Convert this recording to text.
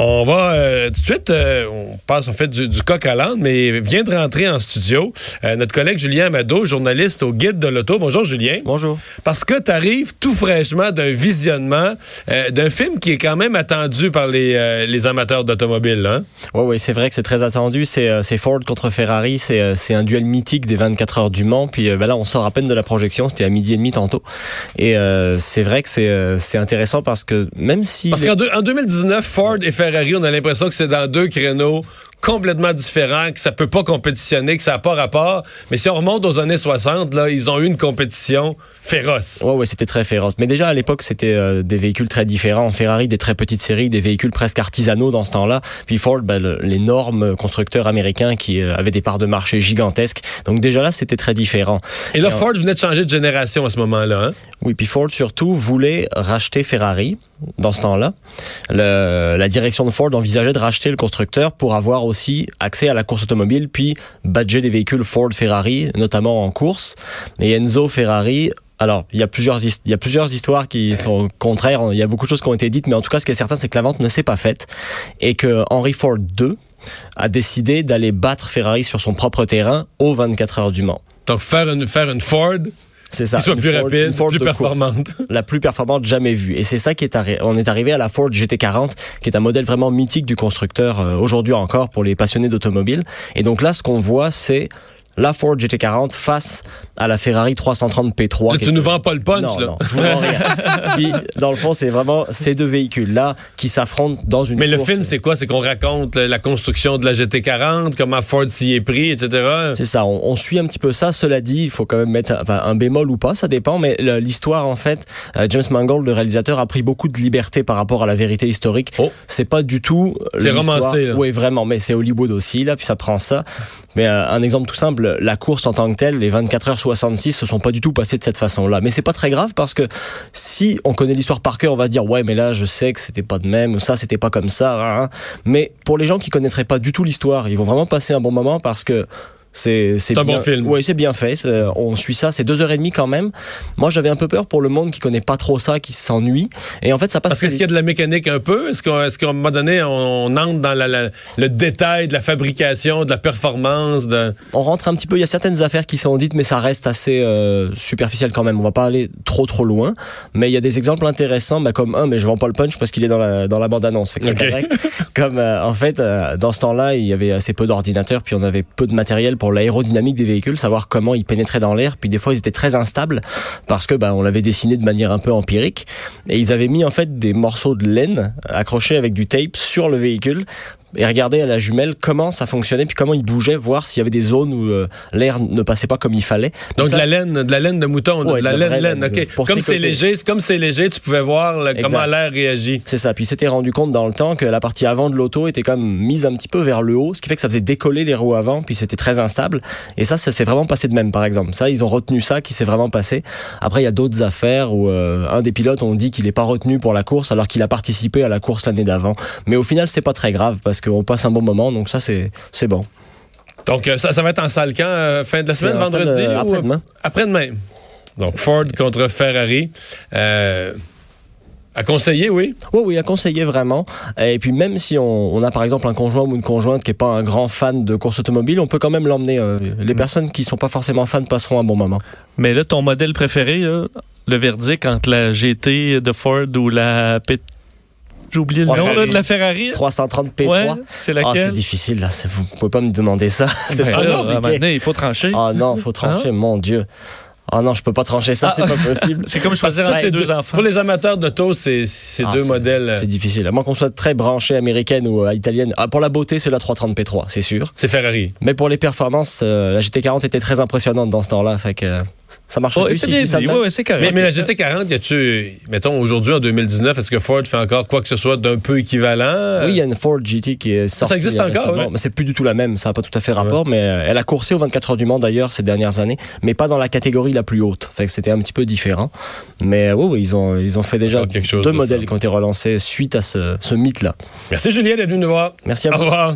On va euh, tout de suite, euh, on passe en fait du, du coq à l'âne, mais vient de rentrer en studio euh, notre collègue Julien Amado, journaliste au Guide de l'Auto. Bonjour Julien. Bonjour. Parce que tu arrives tout fraîchement d'un visionnement euh, d'un film qui est quand même attendu par les, euh, les amateurs d'automobile. Hein? Oui, oui, c'est vrai que c'est très attendu. C'est euh, Ford contre Ferrari. C'est euh, c'est un duel mythique des 24 heures du Mans. Puis ben là, on sort à peine de la projection. C'était à midi et demi tantôt. Et euh, c'est vrai que c'est euh, c'est intéressant parce que même si... Parce les- qu'en deux- en 2019, Ford et Ferrari, on a l'impression que c'est dans deux créneaux complètement différents, que ça peut pas compétitionner, que ça n'a pas rapport. Mais si on remonte aux années 60, là, ils ont eu une compétition féroce. Ouais, ouais, c'était très féroce. Mais déjà à l'époque, c'était euh, des véhicules très différents. Ferrari, des très petites séries, des véhicules presque artisanaux dans ce temps-là. Puis Ford, ben, l'énorme constructeur américain qui euh, avait des parts de marché gigantesques. Donc déjà là, c'était très différent. Et là, Et on- Ford venait de changer de génération à ce moment-là. Hein? Oui, puis Ford surtout voulait racheter Ferrari dans ce temps-là. La direction de Ford envisageait de racheter le constructeur pour avoir aussi accès à la course automobile, puis badger des véhicules Ford Ferrari, notamment en course. Et Enzo Ferrari alors, il y a plusieurs il y a plusieurs histoires qui sont contraires. Il y a beaucoup de choses qui ont été dites, mais en tout cas, ce qui est certain, c'est que la vente ne s'est pas faite et que Henry Ford II a décidé d'aller battre Ferrari sur son propre terrain aux 24 heures du Mans. Donc, faire une, faire une Ford C'est ça. qui soit plus Ford- rapide, une Ford plus course la plus performante jamais vue. Et c'est ça qui est arri- on est arrivé à la Ford GT40, qui est un modèle vraiment mythique du constructeur euh, aujourd'hui encore pour les passionnés d'automobile. Et donc là, ce qu'on voit, c'est la Ford GT40 face à la Ferrari 330 P3. Là, tu nous vends pas le punch, non, là. non, je vous vends rien. Puis, dans le fond, c'est vraiment ces deux véhicules-là qui s'affrontent dans une Mais le film, c'est quoi? C'est qu'on raconte la la construction de la GT40, comment Ford s'y est pris, etc. C'est ça, on, on suit un petit peu ça. Cela dit, il faut quand même mettre un bémol ou pas, ça dépend. Mais l'histoire, en fait, euh, James Mangold, le réalisateur, a pris beaucoup de liberté par rapport à la vérité historique. Oh. C'est pas du tout. euh, C'est romancé, là. Oui, vraiment. Mais c'est Hollywood aussi, là, puis ça prend ça. Mais euh, un exemple tout simple, la course en tant que telle, les 24 heures 66 se sont pas du tout passées de cette façon-là. Mais c'est pas très grave parce que si on connaît l'histoire par cœur, on va se dire ouais, mais là, je sais que c'était pas de même ou ça, c'était pas comme ça. hein, hein. Mais pour les gens qui connaîtraient pas du tout l'histoire, ils vont vraiment passer un bon moment parce que c'est un bien- bon film. Oui, c'est bien fait. On suit ça. C'est deux heures et demie quand même. Moi, j'avais un peu peur pour le monde qui connaît pas trop ça, qui s'ennuie. Et en fait, ça passe. Parce qu'est-ce qu'il y a de la mécanique un peu? Est-ce qu'à est un moment donné, on, entre dans la- la- le détail de la fabrication, de la performance? De... on rentre un petit peu. Il y a certaines affaires qui sont dites, mais ça reste assez euh, superficiel quand même. On va pas aller trop trop loin. Mais il y a des exemples intéressants, bah, comme un, mais je vends pas le punch parce qu'il est dans la dans la bande annonce. Fait que. Comme euh, en fait, euh, dans ce temps-là, il y avait assez peu d'ordinateurs, puis on avait peu de matériel pour l'aérodynamique des véhicules, savoir comment ils pénétraient dans l'air. Puis des fois, ils étaient très instables parce que bah, on l'avait dessiné de manière un peu empirique. Et ils avaient mis en fait des morceaux de laine accrochés avec du tape sur le véhicule et regarder à la jumelle comment ça fonctionnait puis comment il bougeait voir s'il y avait des zones où euh, l'air ne passait pas comme il fallait. Donc, Ça- de la laine, de la laine de mouton, de Ouais, la de la laine, laine, laine, OK. Comme c'est léger, comme c'est léger, tu pouvais voir comment l'air réagit. c'est ça. Puis s'était rendu compte dans le temps que la partie avant de l'auto était comme mise un petit peu vers le haut ce qui fait que ça faisait décoller les roues avant puis c'était très instable. Et ça ça s'est vraiment passé de même par exemple. Ça ils ont retenu ça qui s'est vraiment passé. Après il y a d'autres affaires où euh, un des pilotes on dit qu'il n'est pas retenu pour la course alors qu'il a participé à la course l'année d'avant. Mais au final c'est pas très grave parce qu'on passe un bon moment donc ça c'est c'est bon Donc, euh, ça, ça va être en salle quand? euh, fin de la semaine, vendredi? euh, ou- après-demain. Après-demain? Donc, Ford contre Ferrari. Euh, à conseiller, oui? Oui, oui, à conseiller vraiment. Et puis même si on, on a par exemple un conjoint ou une conjointe qui est pas un grand fan de course automobile, on peut quand même l'emmener. euh, les personnes qui sont pas forcément fans passeront un bon moment. Mais là, ton modèle préféré, là, le verdict entre la GT de Ford ou la P... J'ai oublié le nom là, de la Ferrari. 330 P3. Ouais, c'est Ah, c'est laquelle? difficile là. c'est- Vous pouvez pas me demander ça. C'est compliqué. donné, il faut trancher. Ah non, faut trancher. Mon Dieu. Ah non, je peux pas trancher ça. Ah. C'est pas possible. C'est comme choisir Ça, entre c'est deux, deux- enfants. Pour les amateurs d'auto, c'est c'est Ah, deux c'est- modèles. C'est difficile. À moins qu'on soit très branché américaine ou euh, italienne. Ah, pour la beauté, c'est la 330 P3, c'est sûr. C'est Ferrari. Mais pour les performances, euh, la GT40 était très impressionnante dans ce temps-là. Fait que ça marche Oh, plus c'est si bien ça dit. ouais, c'est correct. Mais, mais la GT40, y a-tu, mettons, aujourd'hui, en 2019, est-ce que Ford fait encore quoi que ce soit d'un peu équivalent? Oui, il y a une Ford GT qui est sortie. existe encore, récemment. ouais. Mais c'est plus du tout la même. Ça n'a pas tout à fait rapport. Mais euh, elle a coursé aux 24 heures du Mans d'ailleurs ces dernières années, mais pas dans la catégorie la plus haute. Fait que c'était un petit peu différent. Mais euh, oui, oui, ils ont ils ont fait déjà Encore quelque chose deux de modèles ça. qui ont été relancés suite à ce, ce mythe-là. Merci Julien d'être venu nous voir. Merci à Au vous. revoir.